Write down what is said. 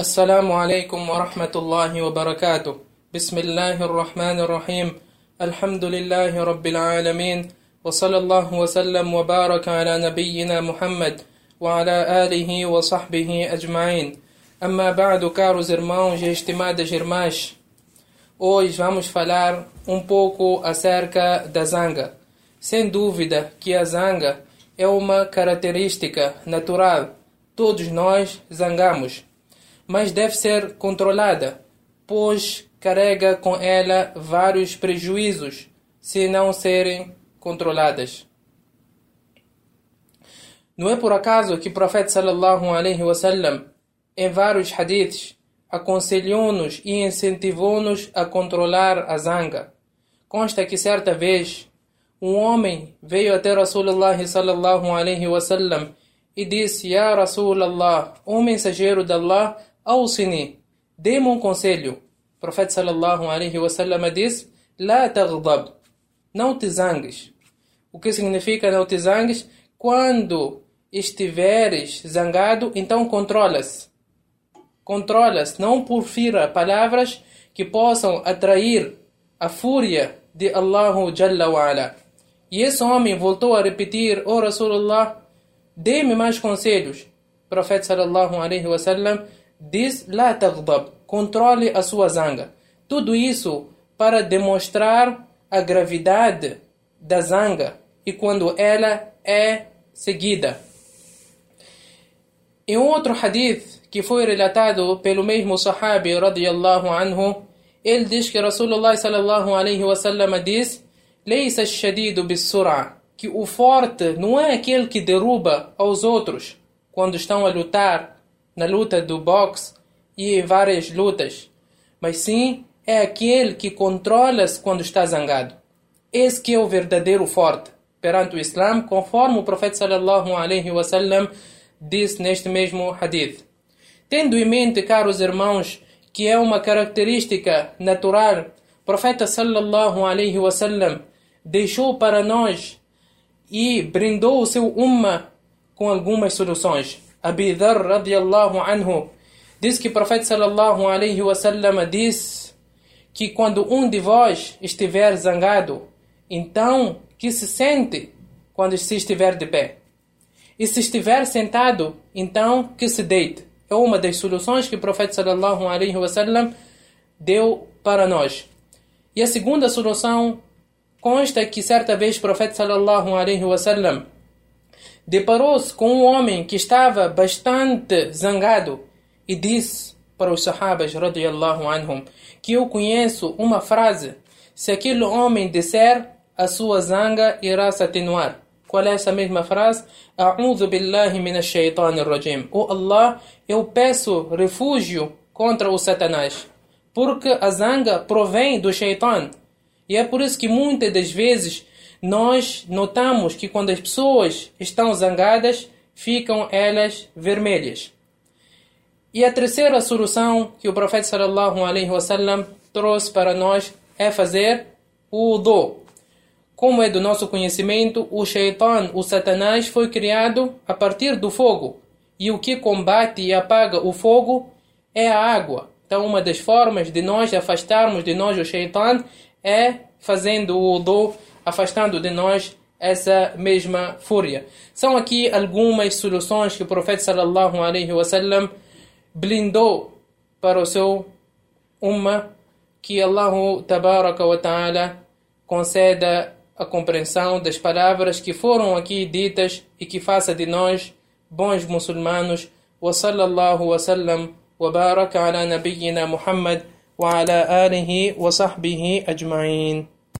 السلام عليكم ورحمة الله وبركاته بسم الله الرحمن الرحيم الحمد لله رب العالمين وصلى الله وسلم وبارك على نبينا محمد وعلى آله وصحبه أجمعين أما بعد caros irmãos e estimadas irmãs Hoje vamos falar um pouco acerca da zanga. Sem dúvida que a zanga é uma característica natural. Todos nós zangamos mas deve ser controlada, pois carrega com ela vários prejuízos se não serem controladas. Não é por acaso que o profeta sallallahu alaihi wasallam em vários hadiths aconselhou-nos e incentivou-nos a controlar a zanga. Consta que certa vez um homem veio até Rasulullah sallallahu alaihi wasallam e disse: Ya Rasulallah, o mensageiro de Allah Ouçini, dê-me um conselho. O profeta sallallahu alaihi wasallam disse: La taghdab, não te zangues. O que significa não te zangues? Quando estiveres zangado, então controla-se. Controla-se, não porfira palavras que possam atrair a fúria de Allah Jalla wa'ala. E esse homem voltou a repetir, oh Rasulullah, dê-me mais conselhos. O profeta sallallahu alaihi wasallam diz La taghdab, controle a sua zanga. Tudo isso para demonstrar a gravidade da zanga e quando ela é seguida. Em outro hadith que foi relatado pelo mesmo Sahabi radiyallahu anhu, ele diz que Rasulullah sallallahu alaihi wasallam diz: "Leisa shadidu bis-sur'a", que o forte não é aquele que derruba aos outros quando estão a lutar na luta do boxe e em várias lutas, mas sim é aquele que controla-se quando está zangado. Esse que é o verdadeiro forte perante o Islã, conforme o profeta sallallahu alaihi wasallam disse neste mesmo hadith. Tendo em mente, caros irmãos, que é uma característica natural, o profeta sallallahu alaihi wasallam deixou para nós e brindou o seu umma com algumas soluções. Abi Dhar radiallahu anhu diz que o profeta sallallahu alaihi wasallam diz que quando um de vós estiver zangado, então que se sente quando se estiver de pé. E se estiver sentado, então que se deite. É uma das soluções que o profeta sallallahu alaihi wasallam deu para nós. E a segunda solução consta que certa vez o profeta sallallahu alaihi wasallam deparou-se com um homem que estava bastante zangado e disse para os sahabas radiyallahu anhum que eu conheço uma frase se aquele homem disser a sua zanga irá se atenuar qual é essa mesma frase? A'udhu billahi minash rajim. Oh Allah, eu peço refúgio contra o Satanás. Porque a zanga provém do shaitan. E é por isso que muitas das vezes nós notamos que quando as pessoas estão zangadas, ficam elas vermelhas. E a terceira solução que o profeta sallallahu alaihi wasallam trouxe para nós é fazer o do. Como é do nosso conhecimento, o shaitan, o satanás, foi criado a partir do fogo. E o que combate e apaga o fogo é a água. Então, uma das formas de nós afastarmos de nós o shaitan é fazendo o do afastando de nós essa mesma fúria. São aqui algumas soluções que o profeta sallallahu alaihi wasallam blindou para o seu umma que Allah tabaraka wa ta'ala conceda a compreensão das palavras que foram aqui ditas e que faça de nós bons muçulmanos. Wa wa wa baraka ala nabiyyina Muhammad wa ala